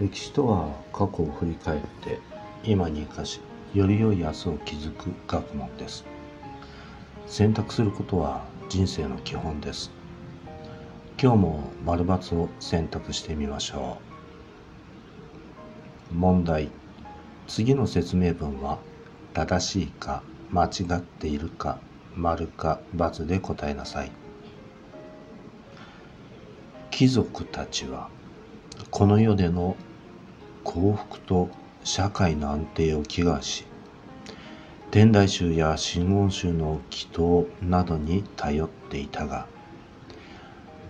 歴史とは過去を振り返って今に生かしより良い明日を築く学問です。選択することは人生の基本です。今日も丸×を選択してみましょう。問題。次の説明文は正しいか間違っているか丸か×で答えなさい。貴族たちはこの世での幸福と社会の安定を祈願し天台宗や真言宗の祈祷などに頼っていたが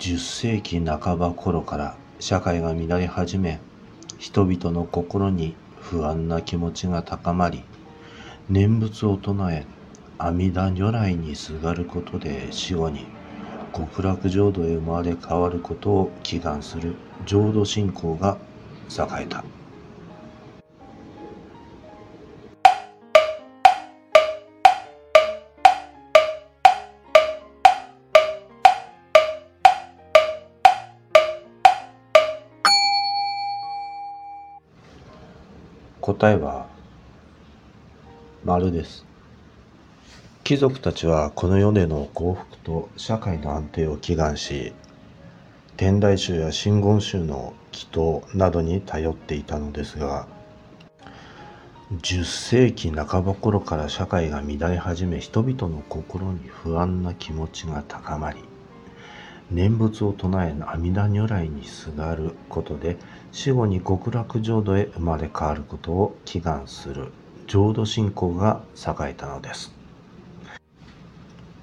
10世紀半ば頃から社会が乱れ始め人々の心に不安な気持ちが高まり念仏を唱え阿弥陀如来にすがることで死後に極楽浄土へ生まれ変わることを祈願する浄土信仰が栄えた。答えは丸です。貴族たちはこの世での幸福と社会の安定を祈願し天台宗や真言宗の祈祷などに頼っていたのですが10世紀半ば頃から社会が乱れ始め人々の心に不安な気持ちが高まり念仏を唱え阿弥陀如来にすがることで死後に極楽浄土へ生まれ変わることを祈願する。浄土信仰が栄えたのです。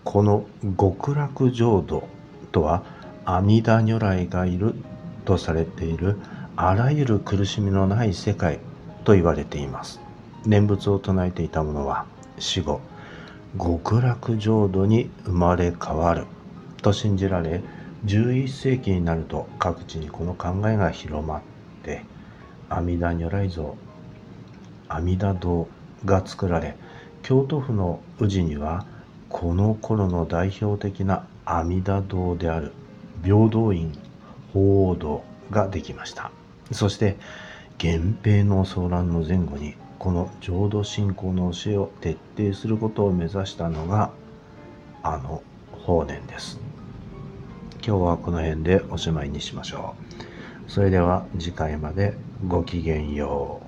この極楽浄土とは阿弥陀如来がいるとされているあらゆる苦しみのない世界と言われています。念仏を唱えていた者は死後極楽浄土に生まれ変わる。と信じられ11世紀になると各地にこの考えが広まって阿弥陀如来像阿弥陀堂が作られ京都府の宇治にはこの頃の代表的な阿弥陀堂である平等院鳳凰堂ができました。そして源平の騒乱の前後にこの浄土信仰の教えを徹底することを目指したのがあの法然です。今日はこの辺でおしまいにしましょう。それでは次回までごきげんよう。